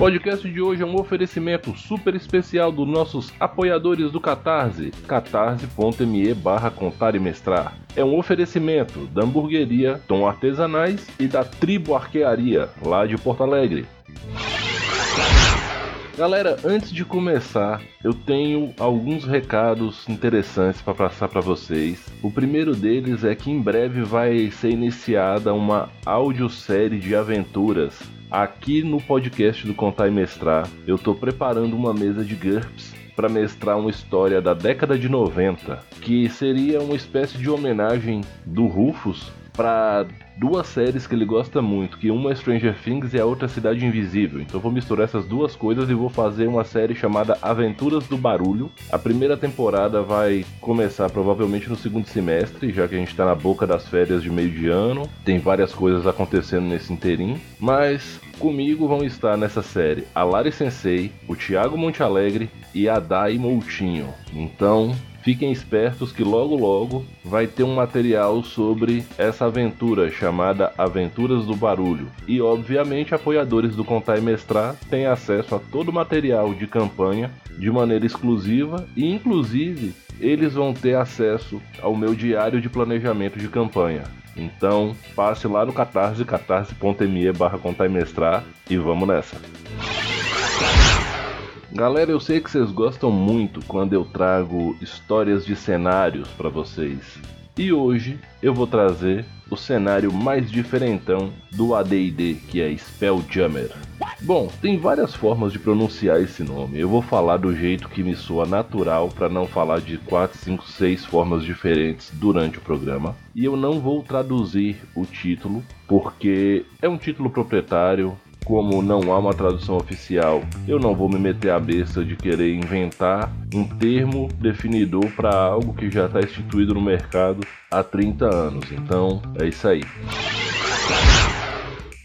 Podcast de hoje é um oferecimento super especial dos nossos apoiadores do Catarse, catarse.me barra contar e mestrar. É um oferecimento da hamburgueria Tom Artesanais e da Tribo Arquearia, lá de Porto Alegre. Galera, antes de começar, eu tenho alguns recados interessantes para passar para vocês. O primeiro deles é que em breve vai ser iniciada uma audiosérie de aventuras aqui no podcast do Contar e Mestrar. Eu estou preparando uma mesa de GURPS para mestrar uma história da década de 90, que seria uma espécie de homenagem do Rufus para duas séries que ele gosta muito, que uma é Stranger Things e a outra é Cidade Invisível. Então vou misturar essas duas coisas e vou fazer uma série chamada Aventuras do Barulho. A primeira temporada vai começar provavelmente no segundo semestre, já que a gente está na boca das férias de meio de ano. Tem várias coisas acontecendo nesse interim, mas comigo vão estar nessa série a Lari Sensei, o Thiago Monte Alegre e a Dai Moutinho. Então, Fiquem espertos que logo logo vai ter um material sobre essa aventura chamada Aventuras do Barulho. E obviamente apoiadores do Contar e Mestrar têm acesso a todo o material de campanha de maneira exclusiva e inclusive eles vão ter acesso ao meu diário de planejamento de campanha. Então passe lá no catarse, catarse.me barra e vamos nessa. Galera, eu sei que vocês gostam muito quando eu trago histórias de cenários para vocês. E hoje eu vou trazer o cenário mais diferentão do AD&D, que é Spelljammer. Bom, tem várias formas de pronunciar esse nome. Eu vou falar do jeito que me soa natural para não falar de 4, 5, 6 formas diferentes durante o programa. E eu não vou traduzir o título porque é um título proprietário, como não há uma tradução oficial, eu não vou me meter a besta de querer inventar um termo definidor para algo que já está instituído no mercado há 30 anos. Então, é isso aí.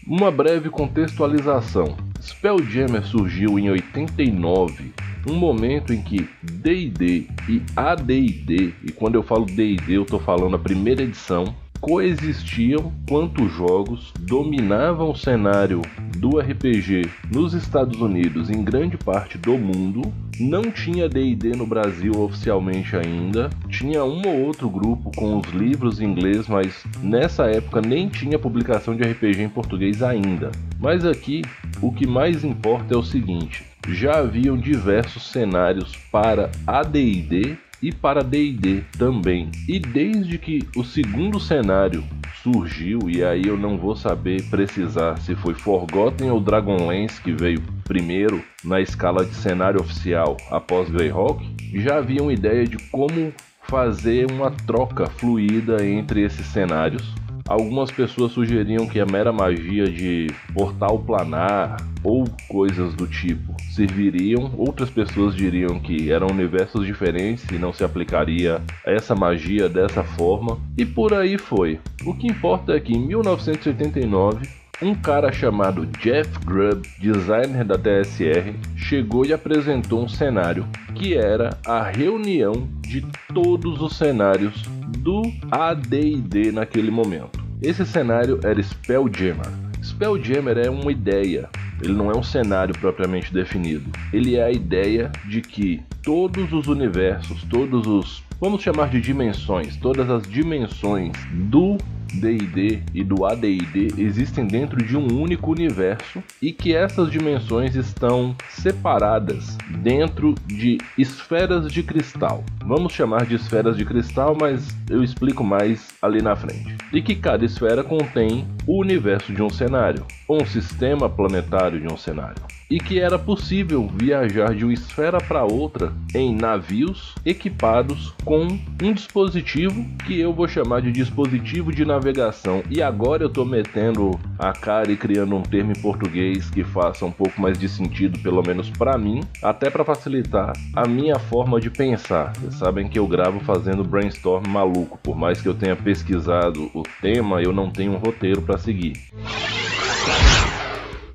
Uma breve contextualização. Spelljammer surgiu em 89, um momento em que D&D e AD&D, e quando eu falo D&D eu estou falando a primeira edição, coexistiam quanto jogos dominavam o cenário do RPG nos Estados Unidos e em grande parte do mundo. Não tinha D&D no Brasil oficialmente ainda. Tinha um ou outro grupo com os livros em inglês, mas nessa época nem tinha publicação de RPG em português ainda. Mas aqui o que mais importa é o seguinte: já haviam diversos cenários para AD&D e para D&D também. E desde que o segundo cenário surgiu, e aí eu não vou saber precisar se foi Forgotten ou Dragonlance que veio primeiro na escala de cenário oficial após Greyhawk, já havia uma ideia de como fazer uma troca fluida entre esses cenários Algumas pessoas sugeriam que a mera magia de portal planar ou coisas do tipo serviriam, outras pessoas diriam que eram universos diferentes e não se aplicaria essa magia dessa forma, e por aí foi. O que importa é que em 1989 um cara chamado Jeff Grubb, designer da TSR, chegou e apresentou um cenário que era a reunião de todos os cenários do AD&D naquele momento. Esse cenário era Spelljammer. Spelljammer é uma ideia, ele não é um cenário propriamente definido. Ele é a ideia de que todos os universos, todos os, vamos chamar de dimensões, todas as dimensões do D&D e do AD&D existem dentro de um único universo e que essas dimensões estão separadas dentro de esferas de cristal. Vamos chamar de esferas de cristal, mas eu explico mais ali na frente. E que cada esfera contém o universo de um cenário, ou um sistema planetário de um cenário. E que era possível viajar de uma esfera para outra em navios equipados com um dispositivo que eu vou chamar de dispositivo de navegação. E agora eu estou metendo a cara e criando um termo em português que faça um pouco mais de sentido, pelo menos para mim, até para facilitar a minha forma de pensar. Vocês sabem que eu gravo fazendo brainstorm maluco, por mais que eu tenha pesquisado o tema, eu não tenho um roteiro para seguir.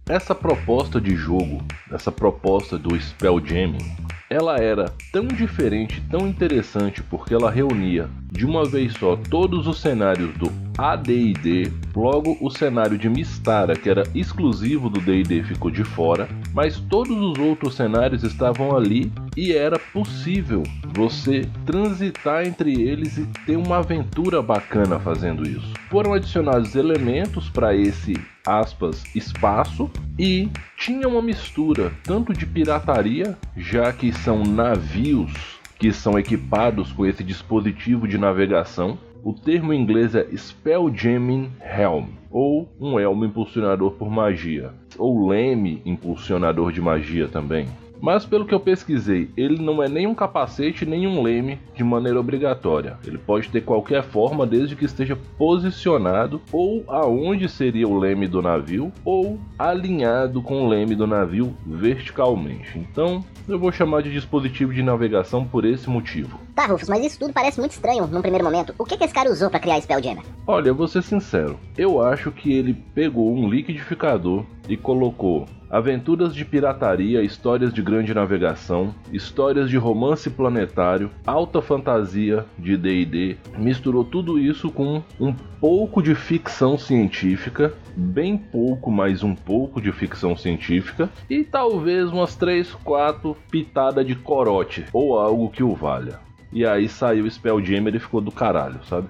Essa proposta de jogo, essa proposta do Spelljamming, ela era tão diferente, tão interessante, porque ela reunia de uma vez só todos os cenários do AD&D, logo o cenário de Mistara, que era exclusivo do D&D, ficou de fora, mas todos os outros cenários estavam ali e era possível você transitar entre eles e ter uma aventura bacana fazendo isso. Foram adicionados elementos para esse aspas espaço e tinha uma mistura tanto de pirataria, já que são navios que são equipados com esse dispositivo de navegação. O termo em inglês é Spelljamming Helm, ou um elmo impulsionador por magia, ou leme impulsionador de magia também. Mas pelo que eu pesquisei, ele não é nem um capacete nem um leme de maneira obrigatória. Ele pode ter qualquer forma desde que esteja posicionado ou aonde seria o leme do navio ou alinhado com o leme do navio verticalmente. Então, eu vou chamar de dispositivo de navegação por esse motivo. Tá, Rufus, mas isso tudo parece muito estranho num primeiro momento. O que, que esse cara usou para criar Spelljammer? Olha, vou ser sincero. Eu acho que ele pegou um liquidificador e colocou aventuras de pirataria, histórias de grande navegação, histórias de romance planetário, alta fantasia de D&D, misturou tudo isso com um pouco de ficção científica, bem pouco, mas um pouco de ficção científica e talvez umas 3, 4 pitada de corote ou algo que o valha. E aí saiu o Spelljammer e ficou do caralho, sabe?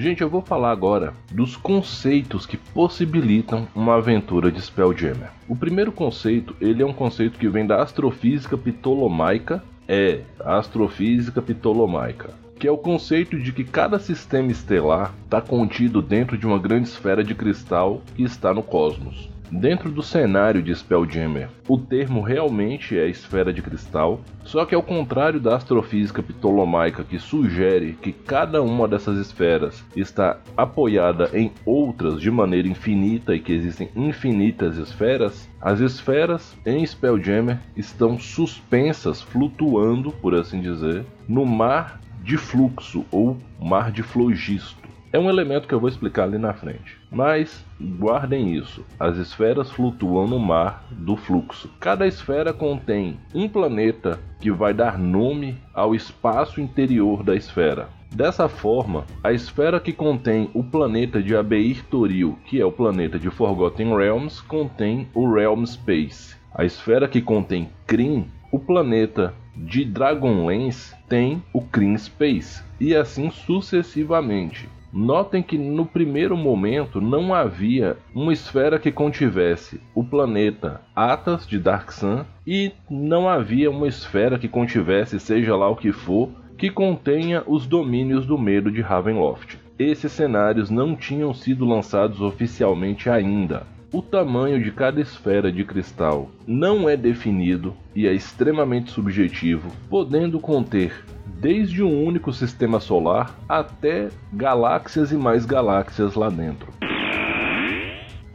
Gente, eu vou falar agora dos conceitos que possibilitam uma aventura de Spelljammer. O primeiro conceito, ele é um conceito que vem da astrofísica ptolomaica, é, astrofísica ptolomaica, que é o conceito de que cada sistema estelar está contido dentro de uma grande esfera de cristal que está no cosmos. Dentro do cenário de Spelljammer, o termo realmente é esfera de cristal, só que ao contrário da astrofísica ptolomaica que sugere que cada uma dessas esferas está apoiada em outras de maneira infinita e que existem infinitas esferas, as esferas em Spelljammer estão suspensas, flutuando, por assim dizer, no mar de fluxo ou mar de flogisto. É um elemento que eu vou explicar ali na frente. Mas guardem isso: as esferas flutuam no mar do fluxo. Cada esfera contém um planeta que vai dar nome ao espaço interior da esfera. Dessa forma, a esfera que contém o planeta de Abeir Toril, que é o planeta de Forgotten Realms, contém o Realm Space. A esfera que contém Kryn, o planeta de Dragonlance, tem o Kryn Space, e assim sucessivamente. Notem que no primeiro momento não havia uma esfera que contivesse o planeta Atas de Dark Sun e não havia uma esfera que contivesse, seja lá o que for, que contenha os domínios do medo de Ravenloft. Esses cenários não tinham sido lançados oficialmente ainda. O tamanho de cada esfera de cristal não é definido e é extremamente subjetivo, podendo conter desde um único sistema solar até galáxias e mais galáxias lá dentro.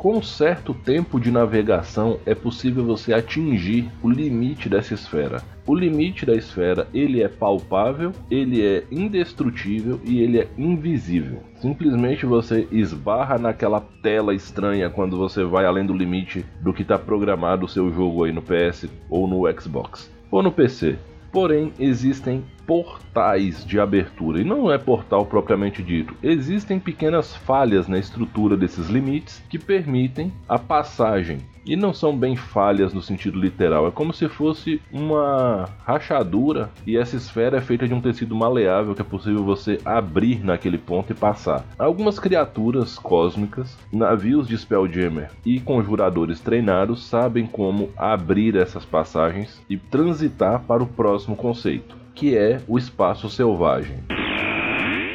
Com certo tempo de navegação é possível você atingir o limite dessa esfera. O limite da esfera ele é palpável, ele é indestrutível e ele é invisível. Simplesmente você esbarra naquela tela estranha quando você vai além do limite do que está programado o seu jogo aí no PS ou no Xbox ou no PC. Porém, existem portais de abertura, e não é portal propriamente dito. Existem pequenas falhas na estrutura desses limites que permitem a passagem e não são bem falhas no sentido literal, é como se fosse uma rachadura e essa esfera é feita de um tecido maleável que é possível você abrir naquele ponto e passar. Algumas criaturas cósmicas, navios de Spelljammer e conjuradores treinados sabem como abrir essas passagens e transitar para o próximo conceito, que é o espaço selvagem.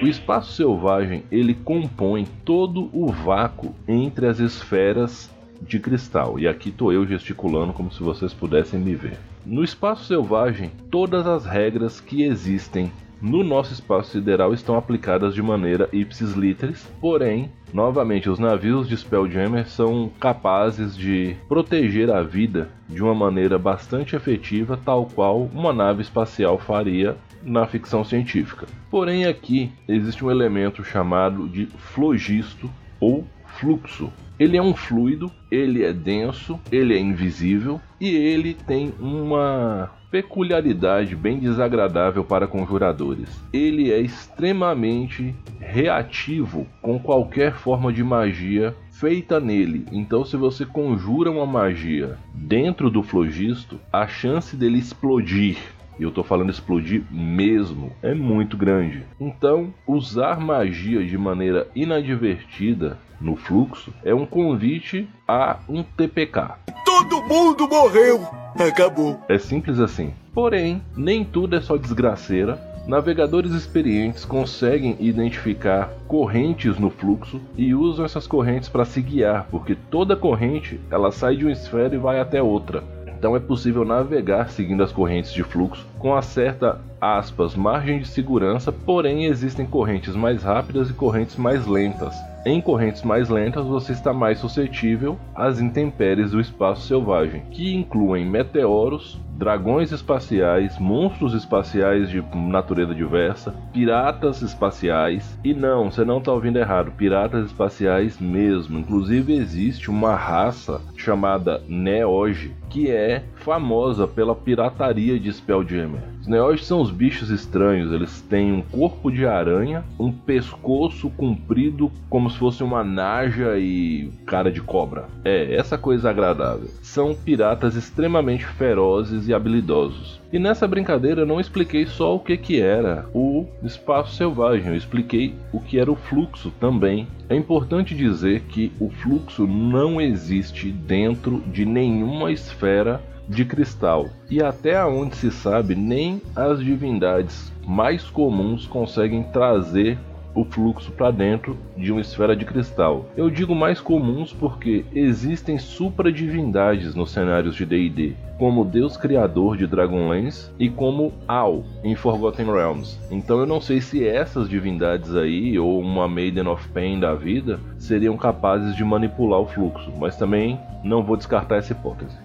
O espaço selvagem ele compõe todo o vácuo entre as esferas de cristal. E aqui tô eu gesticulando como se vocês pudessem me ver. No espaço selvagem, todas as regras que existem no nosso espaço sideral estão aplicadas de maneira ipsis literis, porém, novamente, os navios de Spelljammer são capazes de proteger a vida de uma maneira bastante efetiva, tal qual uma nave espacial faria na ficção científica. Porém, aqui existe um elemento chamado de flogisto ou fluxo. Ele é um fluido, ele é denso, ele é invisível e ele tem uma peculiaridade bem desagradável para conjuradores. Ele é extremamente reativo com qualquer forma de magia feita nele. Então, se você conjura uma magia dentro do flogisto, a chance dele explodir e eu tô falando explodir mesmo, é muito grande. Então, usar magia de maneira inadvertida no fluxo é um convite a um TPK. Todo mundo morreu! Acabou. É simples assim. Porém, nem tudo é só desgraceira. Navegadores experientes conseguem identificar correntes no fluxo e usam essas correntes para se guiar, porque toda corrente ela sai de uma esfera e vai até outra. Então é possível navegar seguindo as correntes de fluxo com a certa aspas margem de segurança, porém existem correntes mais rápidas e correntes mais lentas. Em correntes mais lentas, você está mais suscetível às intempéries do espaço selvagem, que incluem meteoros, dragões espaciais, monstros espaciais de natureza diversa, piratas espaciais. E não, você não está ouvindo errado, piratas espaciais mesmo. Inclusive existe uma raça chamada Neoge, que é famosa pela pirataria de Spelljammer. Os Neoges são os bichos estranhos, eles têm um corpo de aranha, um pescoço comprido como se fosse uma naja e cara de cobra. É, essa coisa agradável. São piratas extremamente ferozes e habilidosos. E nessa brincadeira eu não expliquei só o que, que era o espaço selvagem, eu expliquei o que era o fluxo também. É importante dizer que o fluxo não existe dentro de nenhuma esfera de cristal. E até onde se sabe, nem as divindades mais comuns conseguem trazer o fluxo para dentro de uma esfera de cristal. Eu digo mais comuns porque existem supradivindades nos cenários de D&D, como Deus Criador de Dragonlance e como Al em Forgotten Realms. Então eu não sei se essas divindades aí ou uma Maiden of Pain da vida seriam capazes de manipular o fluxo, mas também não vou descartar essa hipótese.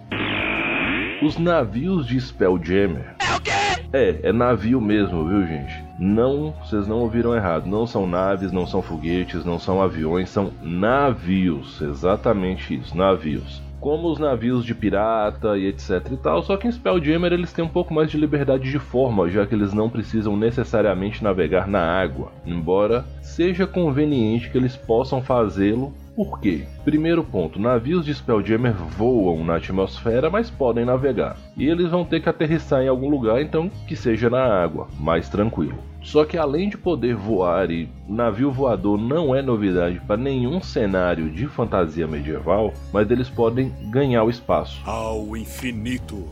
Os navios de Spelljammer. É o quê? É, é navio mesmo, viu, gente? Não, vocês não ouviram errado. Não são naves, não são foguetes, não são aviões, são navios. Exatamente isso, navios como os navios de pirata e etc e tal, só que em Spelljammer eles têm um pouco mais de liberdade de forma, já que eles não precisam necessariamente navegar na água, embora seja conveniente que eles possam fazê-lo por quê? Primeiro ponto, navios de Spelljammer voam na atmosfera, mas podem navegar. E eles vão ter que aterrissar em algum lugar, então que seja na água, mais tranquilo. Só que além de poder voar e navio voador não é novidade para nenhum cenário de fantasia medieval, mas eles podem ganhar o espaço. Ao infinito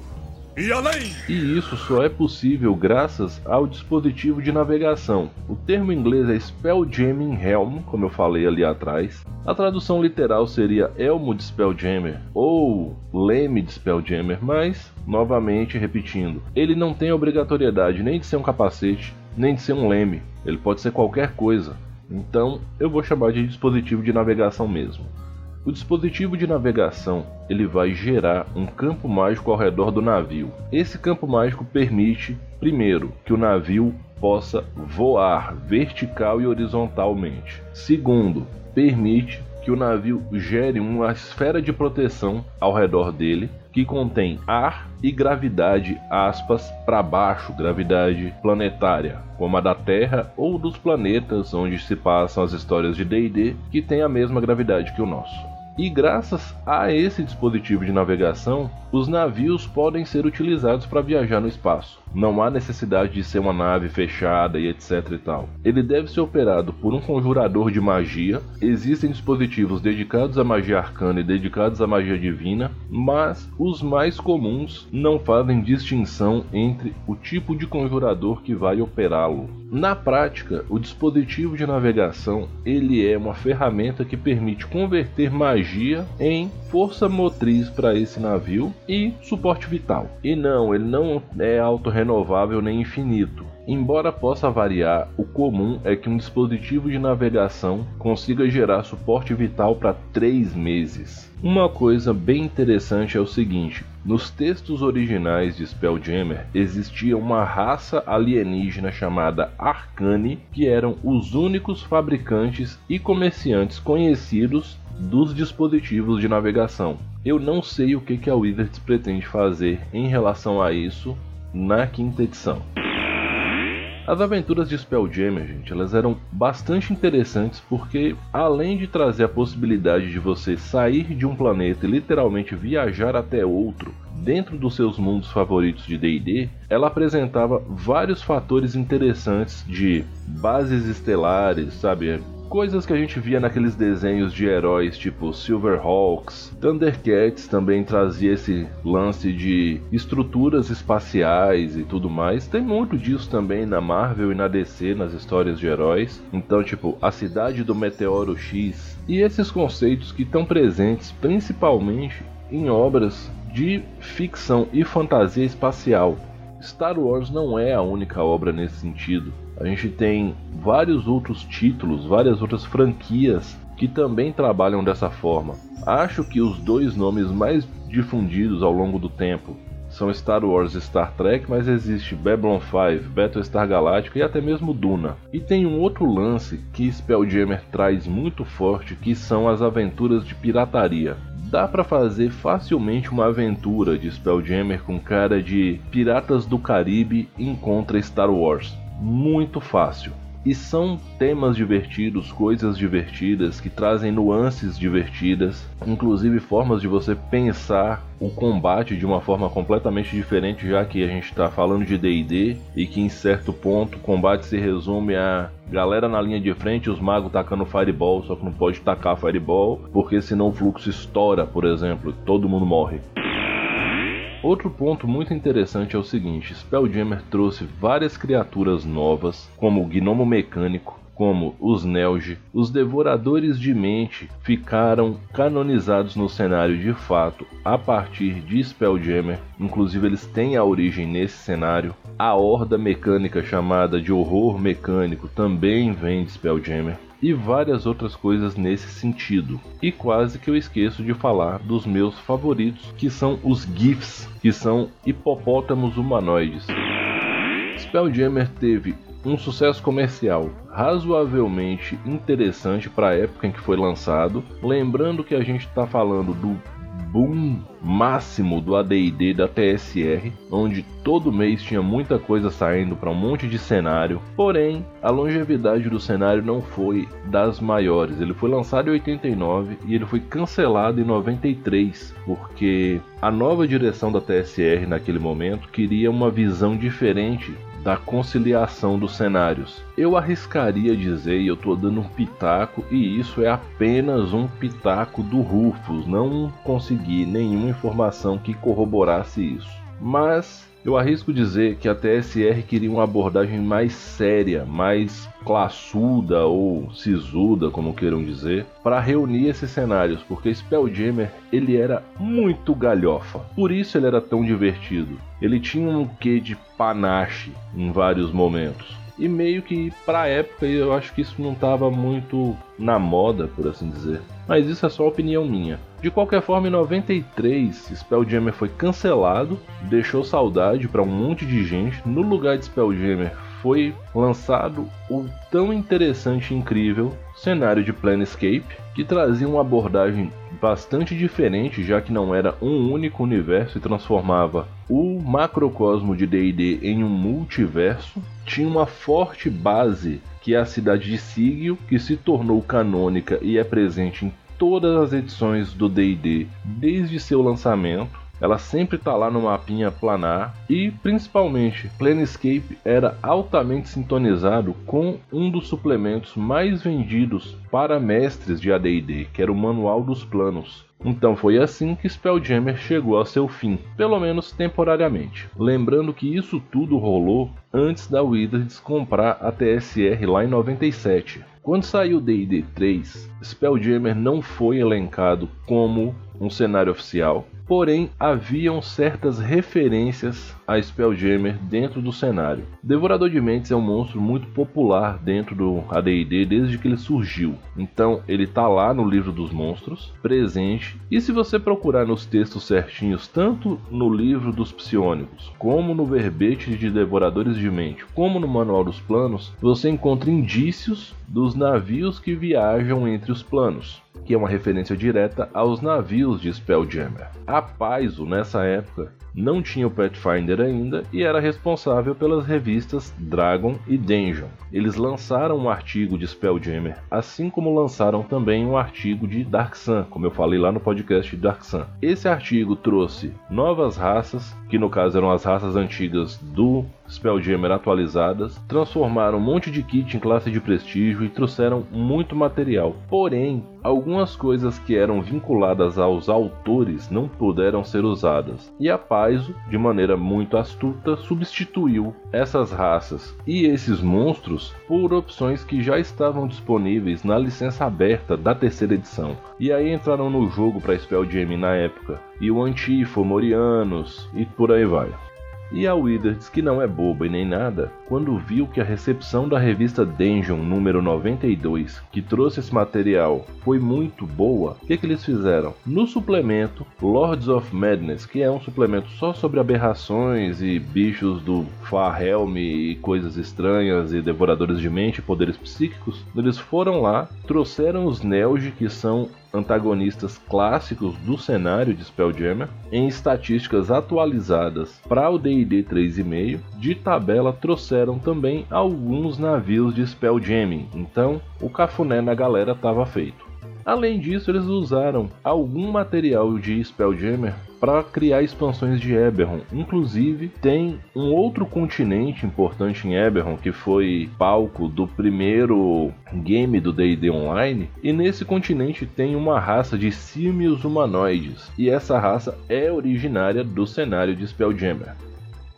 e além! E isso só é possível graças ao dispositivo de navegação. O termo inglês é Spelljamming Helm, como eu falei ali atrás. A tradução literal seria Elmo de Spelljammer ou Leme de Spelljammer, mas, novamente repetindo, ele não tem obrigatoriedade nem de ser um capacete, nem de ser um leme. Ele pode ser qualquer coisa. Então, eu vou chamar de dispositivo de navegação mesmo. O dispositivo de navegação ele vai gerar um campo mágico ao redor do navio. Esse campo mágico permite, primeiro, que o navio possa voar vertical e horizontalmente. Segundo, permite que o navio gere uma esfera de proteção ao redor dele que contém ar e gravidade, aspas, para baixo, gravidade planetária, como a da Terra ou dos planetas onde se passam as histórias de D&D, que tem a mesma gravidade que o nosso. E graças a esse dispositivo de navegação, os navios podem ser utilizados para viajar no espaço. Não há necessidade de ser uma nave fechada e etc e tal. Ele deve ser operado por um conjurador de magia. Existem dispositivos dedicados à magia arcana e dedicados à magia divina, mas os mais comuns não fazem distinção entre o tipo de conjurador que vai operá-lo. Na prática, o dispositivo de navegação ele é uma ferramenta que permite converter magia em força motriz para esse navio e suporte vital. E não, ele não é autorrenovável nem infinito. Embora possa variar, o comum é que um dispositivo de navegação consiga gerar suporte vital para 3 meses. Uma coisa bem interessante é o seguinte: nos textos originais de Spelljammer existia uma raça alienígena chamada Arcane, que eram os únicos fabricantes e comerciantes conhecidos dos dispositivos de navegação. Eu não sei o que a Wizards pretende fazer em relação a isso na quinta edição. As aventuras de Spelljammer, gente, elas eram bastante interessantes porque, além de trazer a possibilidade de você sair de um planeta e literalmente viajar até outro, dentro dos seus mundos favoritos de D&D, ela apresentava vários fatores interessantes de bases estelares, sabe, coisas que a gente via naqueles desenhos de heróis tipo Silverhawks, Thundercats também trazia esse lance de estruturas espaciais e tudo mais. Tem muito disso também na Marvel e na DC nas histórias de heróis. Então, tipo, a cidade do meteoro X e esses conceitos que estão presentes principalmente em obras de ficção e fantasia espacial. Star Wars não é a única obra nesse sentido. A gente tem vários outros títulos, várias outras franquias que também trabalham dessa forma. Acho que os dois nomes mais difundidos ao longo do tempo são Star Wars e Star Trek, mas existe Babylon 5, Battlestar Galactica e até mesmo Duna. E tem um outro lance que Spelljammer traz muito forte, que são as aventuras de pirataria. Dá para fazer facilmente uma aventura de Spelljammer com cara de Piratas do Caribe encontra Star Wars muito fácil. E são temas divertidos, coisas divertidas que trazem nuances divertidas, inclusive formas de você pensar o combate de uma forma completamente diferente, já que a gente está falando de DD e que em certo ponto o combate se resume a galera na linha de frente, os magos tacando fireball, só que não pode tacar fireball porque senão o fluxo estoura, por exemplo, todo mundo morre. Outro ponto muito interessante é o seguinte: Spelljammer trouxe várias criaturas novas, como o gnomo mecânico, como os Nelge, os Devoradores de Mente ficaram canonizados no cenário de fato a partir de Spelljammer, inclusive eles têm a origem nesse cenário. A Horda Mecânica, chamada de Horror Mecânico, também vem de Spelljammer e várias outras coisas nesse sentido. E quase que eu esqueço de falar dos meus favoritos, que são os GIFs, que são hipopótamos humanoides. Spelljammer teve um sucesso comercial razoavelmente interessante para a época em que foi lançado. Lembrando que a gente está falando do boom máximo do AD&D da TSR, onde todo mês tinha muita coisa saindo para um monte de cenário. Porém, a longevidade do cenário não foi das maiores. Ele foi lançado em 89 e ele foi cancelado em 93, porque a nova direção da TSR naquele momento queria uma visão diferente da conciliação dos cenários. Eu arriscaria dizer, e eu estou dando um pitaco, e isso é apenas um pitaco do Rufus, não consegui nenhuma informação que corroborasse isso. Mas eu arrisco dizer que a TSR queria uma abordagem mais séria, mais classuda ou sisuda, como queiram dizer, para reunir esses cenários, porque Spelljammer ele era muito galhofa. Por isso ele era tão divertido. Ele tinha um quê de panache em vários momentos. E meio que pra época eu acho que isso não estava muito na moda, por assim dizer. Mas isso é só opinião minha. De qualquer forma, em 93, Spelljammer foi cancelado, deixou saudade para um monte de gente. No lugar de Spelljammer foi lançado o tão interessante e incrível cenário de Planescape, que trazia uma abordagem bastante diferente, já que não era um único universo e transformava o macrocosmo de D&D em um multiverso. Tinha uma forte base que é a cidade de Sigil, que se tornou canônica e é presente em todas as edições do D&D desde seu lançamento ela sempre tá lá no mapinha planar e principalmente Planescape era altamente sintonizado com um dos suplementos mais vendidos para mestres de AD&D, que era o Manual dos Planos. Então foi assim que Spelljammer chegou ao seu fim, pelo menos temporariamente. Lembrando que isso tudo rolou antes da Wizards comprar a TSR lá em 97. Quando saiu D&D 3, Spelljammer não foi elencado como um cenário oficial, porém haviam certas referências a Spelljammer dentro do cenário. Devorador de Mentes é um monstro muito popular dentro do AD&D desde que ele surgiu. Então ele tá lá no livro dos monstros, presente, e se você procurar nos textos certinhos, tanto no livro dos psionicos, como no verbete de Devoradores de Mente, como no manual dos planos, você encontra indícios dos navios que viajam entre os planos que é uma referência direta aos navios de Spelljammer. A Paizo, nessa época, não tinha o Pathfinder ainda e era responsável pelas revistas Dragon e Dungeon. Eles lançaram um artigo de Spelljammer, assim como lançaram também um artigo de Dark Sun, como eu falei lá no podcast Dark Sun. Esse artigo trouxe novas raças, que no caso eram as raças antigas do Spelljammer atualizadas, transformaram um monte de kit em classe de prestígio e trouxeram muito material. Porém, algumas coisas que eram vinculadas aos autores não puderam ser usadas. E a Paizo, de maneira muito astuta, substituiu essas raças e esses monstros por opções que já estavam disponíveis na licença aberta da terceira edição. E aí entraram no jogo para Spelljammer na época, e o Antifo, Morianos e por aí vai. E a Wizards, que não é boba e nem nada, quando viu que a recepção da revista Dungeon número 92, que trouxe esse material, foi muito boa, o que, que eles fizeram? No suplemento Lords of Madness, que é um suplemento só sobre aberrações e bichos do Far Helm e coisas estranhas e devoradores de mente e poderes psíquicos, eles foram lá, trouxeram os Nelge, que são antagonistas clássicos do cenário de Spelljammer em estatísticas atualizadas para o D&D 3.5. De tabela trouxeram também alguns navios de Spelljamming, então o cafuné na galera estava feito. Além disso, eles usaram algum material de Spelljammer para criar expansões de Eberron. Inclusive, tem um outro continente importante em Eberron que foi palco do primeiro game do D&D Online, e nesse continente tem uma raça de símios humanoides, e essa raça é originária do cenário de Spelljammer.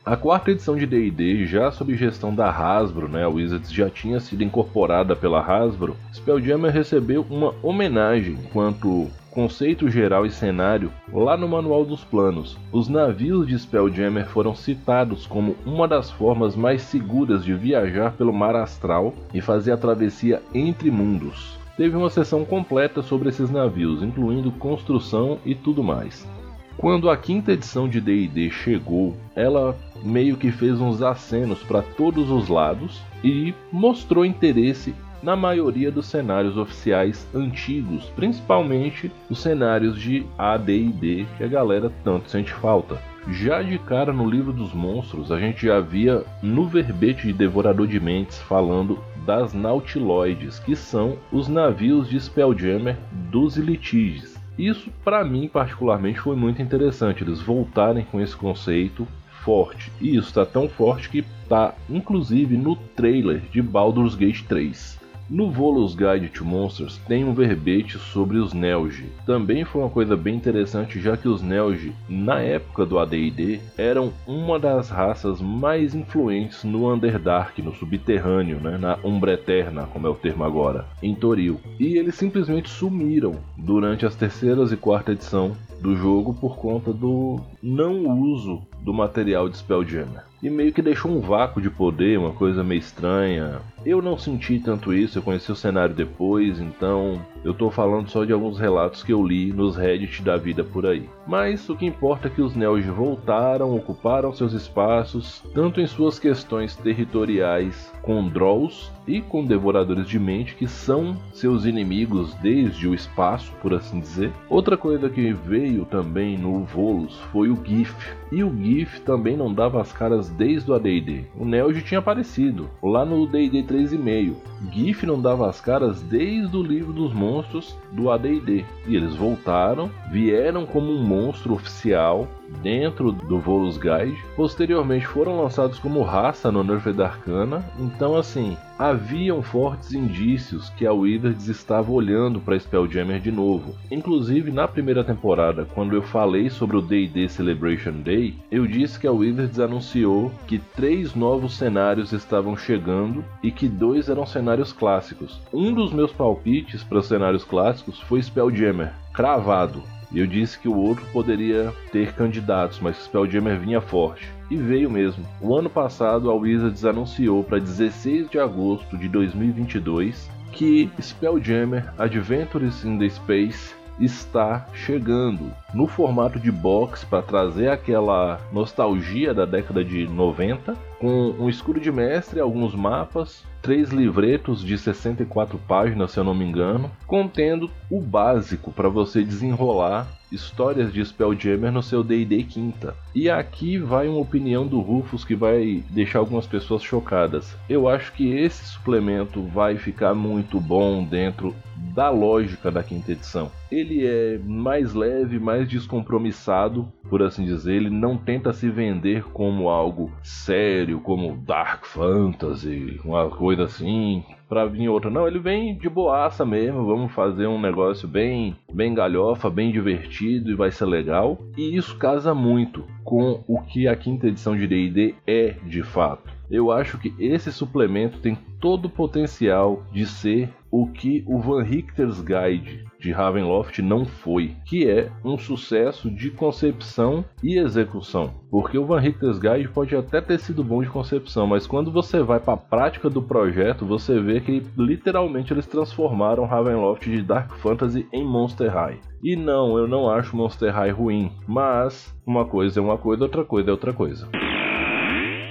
A quarta edição de D&D, já sob gestão da Hasbro, né, a Wizards já tinha sido incorporada pela Hasbro, Spelljammer recebeu uma homenagem quanto conceito geral e cenário lá no Manual dos Planos. Os navios de Spelljammer foram citados como uma das formas mais seguras de viajar pelo mar astral e fazer a travessia entre mundos. Teve uma sessão completa sobre esses navios, incluindo construção e tudo mais. Quando a quinta edição de D&D chegou, ela meio que fez uns acenos para todos os lados e mostrou interesse na maioria dos cenários oficiais antigos, principalmente os cenários de AD&D que a galera tanto sente falta. Já de cara no livro dos monstros, a gente já via no verbete de Devorador de Mentes falando das Nautiloides, que são os navios de Spelljammer dos Ilitiges. Isso para mim particularmente foi muito interessante, eles voltarem com esse conceito forte. E isso está tão forte que está inclusive no trailer de Baldur's Gate 3. No Volus Guide to Monsters tem um verbete sobre os Nelge. Também foi uma coisa bem interessante, já que os Nelge, na época do AD&D, eram uma das raças mais influentes no Underdark, no subterrâneo, né, na Umbra Eterna, como é o termo agora, em Toril. E eles simplesmente sumiram durante as terceiras e quarta edição do jogo por conta do não uso do material de Spelljammer. E meio que deixou um vácuo de poder, uma coisa meio estranha. Eu não senti tanto isso, eu conheci o cenário depois, então eu tô falando só de alguns relatos que eu li nos Reddit da vida por aí. Mas o que importa é que os Nelge voltaram, ocuparam seus espaços, tanto em suas questões territoriais com Drolls e com Devoradores de Mente, que são seus inimigos desde o espaço, por assim dizer. Outra coisa que veio também no Volus foi o GIF. E o GIF também não dava as caras desde o AD&D. O Nelge tinha aparecido lá no D&D 3.5. GIF não dava as caras desde o livro dos monstros do AD&D. E eles voltaram, vieram como um monstro oficial dentro do Volus Guide. Posteriormente foram lançados como raça no Nerfed Arcana. Então, assim, haviam fortes indícios que a Wizards estava olhando para Spelljammer de novo. Inclusive, na primeira temporada, quando eu falei sobre o D&D Celebration Day, eu disse que a Wizards anunciou que três novos cenários estavam chegando e que dois eram cenários clássicos. Um dos meus palpites para os cenários clássicos foi Spelljammer, cravado. Eu disse que o outro poderia ter candidatos, mas que Spelljammer vinha forte. E veio mesmo. O ano passado a Wizards anunciou para 16 de agosto de 2022 que Spelljammer Adventures in the Space está chegando no formato de box para trazer aquela nostalgia da década de 90, com um escudo de mestre, alguns mapas, três livretos de 64 páginas, se eu não me engano, contendo o básico para você desenrolar histórias de Spelljammer no seu D&D quinta. E aqui vai uma opinião do Rufus que vai deixar algumas pessoas chocadas. Eu acho que esse suplemento vai ficar muito bom dentro da lógica da quinta edição. Ele é mais leve, mais descompromissado, por assim dizer. Ele não tenta se vender como algo sério, como Dark Fantasy, uma coisa assim, pra vir outra. Não, ele vem de boaça mesmo. Vamos fazer um negócio bem, bem galhofa, bem divertido e vai ser legal. E isso casa muito com o que a quinta edição de D&D é de fato. Eu acho que esse suplemento tem todo o potencial de ser o que o Van Richter's Guide de Ravenloft não foi, que é um sucesso de concepção e execução. Porque o Van Richter's Guide pode até ter sido bom de concepção, mas quando você vai para a prática do projeto, você vê que literalmente eles transformaram Ravenloft de Dark Fantasy em Monster High. E não, eu não acho Monster High ruim, mas uma coisa é uma coisa, outra coisa é outra coisa.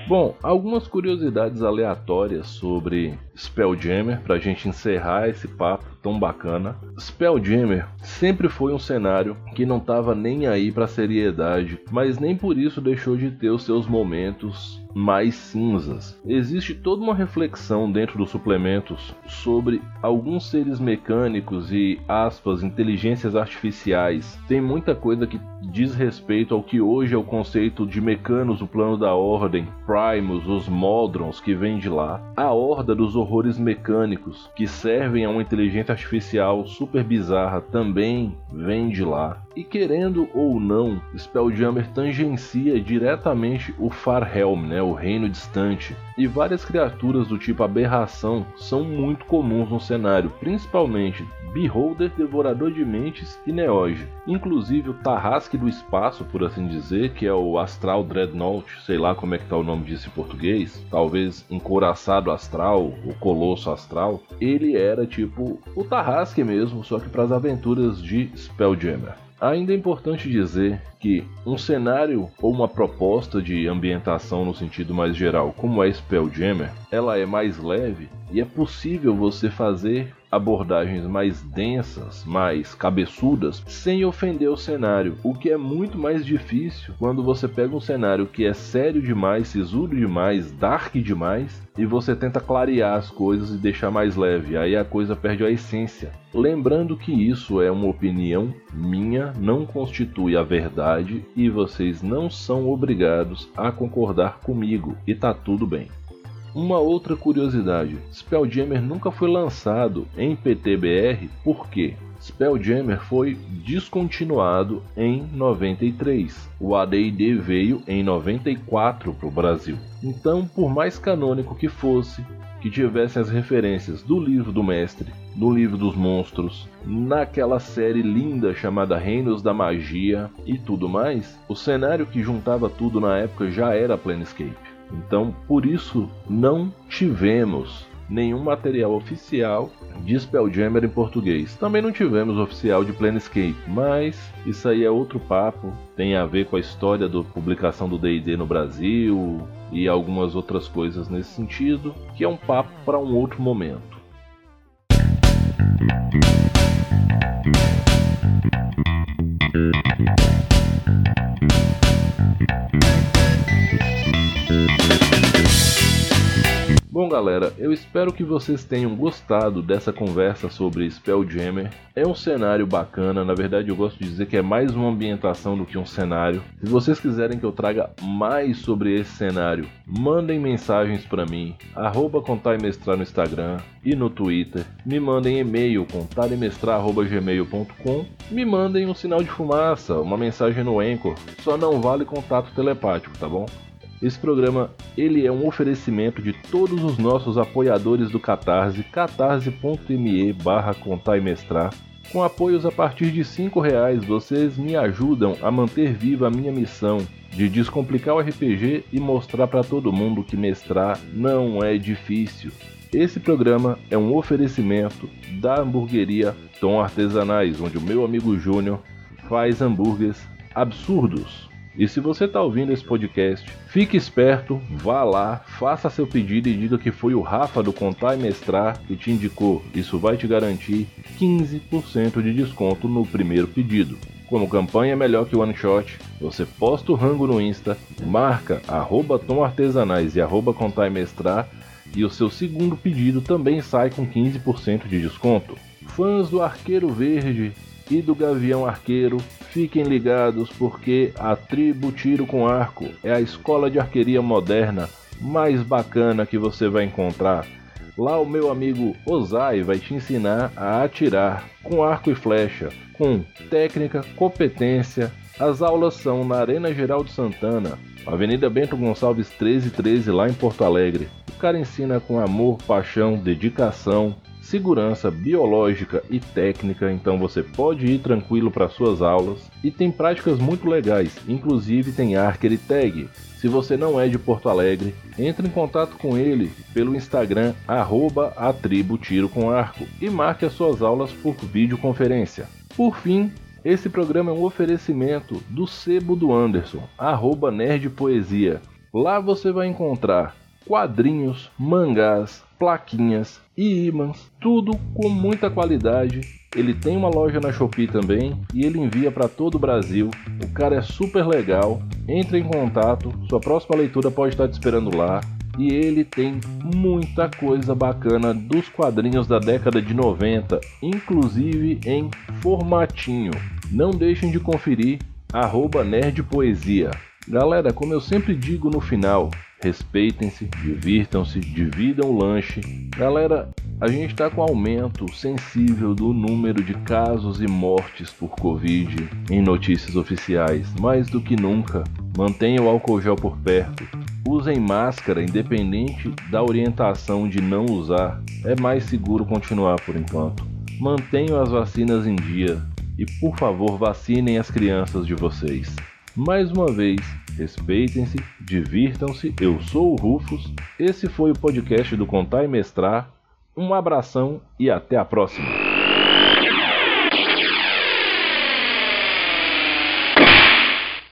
Bom, algumas curiosidades aleatórias sobre Spelljammer para a gente encerrar esse papo tão bacana. Spelljammer sempre foi um cenário que não estava nem aí para seriedade, mas nem por isso deixou de ter os seus momentos mais cinzas. Existe toda uma reflexão dentro dos suplementos sobre alguns seres mecânicos e aspas inteligências artificiais. Tem muita coisa que diz respeito ao que hoje é o conceito de mecanos do plano da ordem, Primus, os Modrons que vêm de lá, a horda dos horrores mecânicos que servem a uma inteligência artificial super bizarra também vem de lá. E querendo ou não, Spelljammer tangencia diretamente o Farhelm, né, o reino distante, e várias criaturas do tipo aberração são muito comuns no cenário, principalmente Beholder, Devorador de Mentes e Neoge. Inclusive o Tarrasque do Espaço, por assim dizer, que é o Astral Dreadnought, sei lá como é que tá o nome disso em português, talvez Encoraçado Astral, o Colosso Astral, ele era tipo o Tarrasque mesmo, só que para as aventuras de Spelljammer. Ainda é importante dizer que um cenário ou uma proposta de ambientação no sentido mais geral, como é Spelljammer, ela é mais leve e é possível você fazer abordagens mais densas, mais cabeçudas, sem ofender o cenário, o que é muito mais difícil quando você pega um cenário que é sério demais, sisudo demais, dark demais, e você tenta clarear as coisas e deixar mais leve, aí a coisa perde a essência. Lembrando que isso é uma opinião minha, não constitui a verdade e vocês não são obrigados a concordar comigo, e tá tudo bem. Uma outra curiosidade: Spelljammer nunca foi lançado em PTBR porque Spelljammer foi descontinuado em 93. O AD&D veio em 94 para o Brasil. Então, por mais canônico que fosse, que tivesse as referências do livro do mestre, do livro dos monstros, naquela série linda chamada Reinos da Magia e tudo mais, o cenário que juntava tudo na época já era Planescape. Então, por isso, não tivemos nenhum material oficial de Spelljammer em português. Também não tivemos oficial de Planescape, mas isso aí é outro papo. Tem a ver com a história da publicação do D&D no Brasil e algumas outras coisas nesse sentido, que é um papo para um outro momento. Galera, eu espero que vocês tenham gostado dessa conversa sobre Spelljammer. É um cenário bacana, na verdade eu gosto de dizer que é mais uma ambientação do que um cenário. Se vocês quiserem que eu traga mais sobre esse cenário, mandem mensagens para mim, arroba no Instagram e no Twitter. Me mandem e-mail contaimestrar.gmail.com Me mandem um sinal de fumaça, uma mensagem no Anchor. Só não vale contato telepático, tá bom? Esse programa ele é um oferecimento de todos os nossos apoiadores do Catarse, catarse.me barra contaimestrar. Com apoios a partir de R$ reais, vocês me ajudam a manter viva a minha missão de descomplicar o RPG e mostrar para todo mundo que mestrar não é difícil. Esse programa é um oferecimento da hamburgueria Tom Artesanais, onde o meu amigo Júnior faz hambúrgueres absurdos. E se você está ouvindo esse podcast, fique esperto, vá lá, faça seu pedido e diga que foi o Rafa do Contar e Mestrar que te indicou. Isso vai te garantir 15% de desconto no primeiro pedido. Como campanha é melhor que one shot, você posta o rango no Insta, marca arroba Tom Artesanais e arroba Contar e Mestrar e o seu segundo pedido também sai com 15% de desconto. Fãs do Arqueiro Verde e do Gavião Arqueiro, fiquem ligados porque a tribo Tiro com Arco é a escola de arqueria moderna mais bacana que você vai encontrar. Lá o meu amigo Ozai vai te ensinar a atirar com arco e flecha, com técnica, competência. As aulas são na Arena Geraldo Santana, Avenida Bento Gonçalves 1313 lá em Porto Alegre. O cara ensina com amor, paixão, dedicação, segurança biológica e técnica, então você pode ir tranquilo para suas aulas e tem práticas muito legais, inclusive tem Archer e Tag. Se você não é de Porto Alegre, entre em contato com ele pelo Instagram arroba a tribo tiro com arco e marque as suas aulas por videoconferência. Por fim, esse programa é um oferecimento do Sebo do Anderson, arroba Nerd Poesia. Lá você vai encontrar quadrinhos, mangás, plaquinhas e ímãs, tudo com muita qualidade. Ele tem uma loja na Shopee também e ele envia para todo o Brasil. O cara é super legal. Entre em contato, sua próxima leitura pode estar te esperando lá. E ele tem muita coisa bacana dos quadrinhos da década de 90, inclusive em formatinho. Não deixem de conferir arroba nerdpoesia. Galera, como eu sempre digo no final, respeitem-se, divirtam-se, dividam o lanche. Galera, a gente está com aumento sensível do número de casos e mortes por Covid em notícias oficiais. Mais do que nunca, mantenham o álcool gel por perto. Usem máscara, independente da orientação de não usar. É mais seguro continuar por enquanto. Mantenham as vacinas em dia e, por favor, vacinem as crianças de vocês. Mais uma vez, respeitem-se, divirtam-se. Eu sou o Rufus. Esse foi o podcast do Contar e Mestrar. Um abração e até a próxima.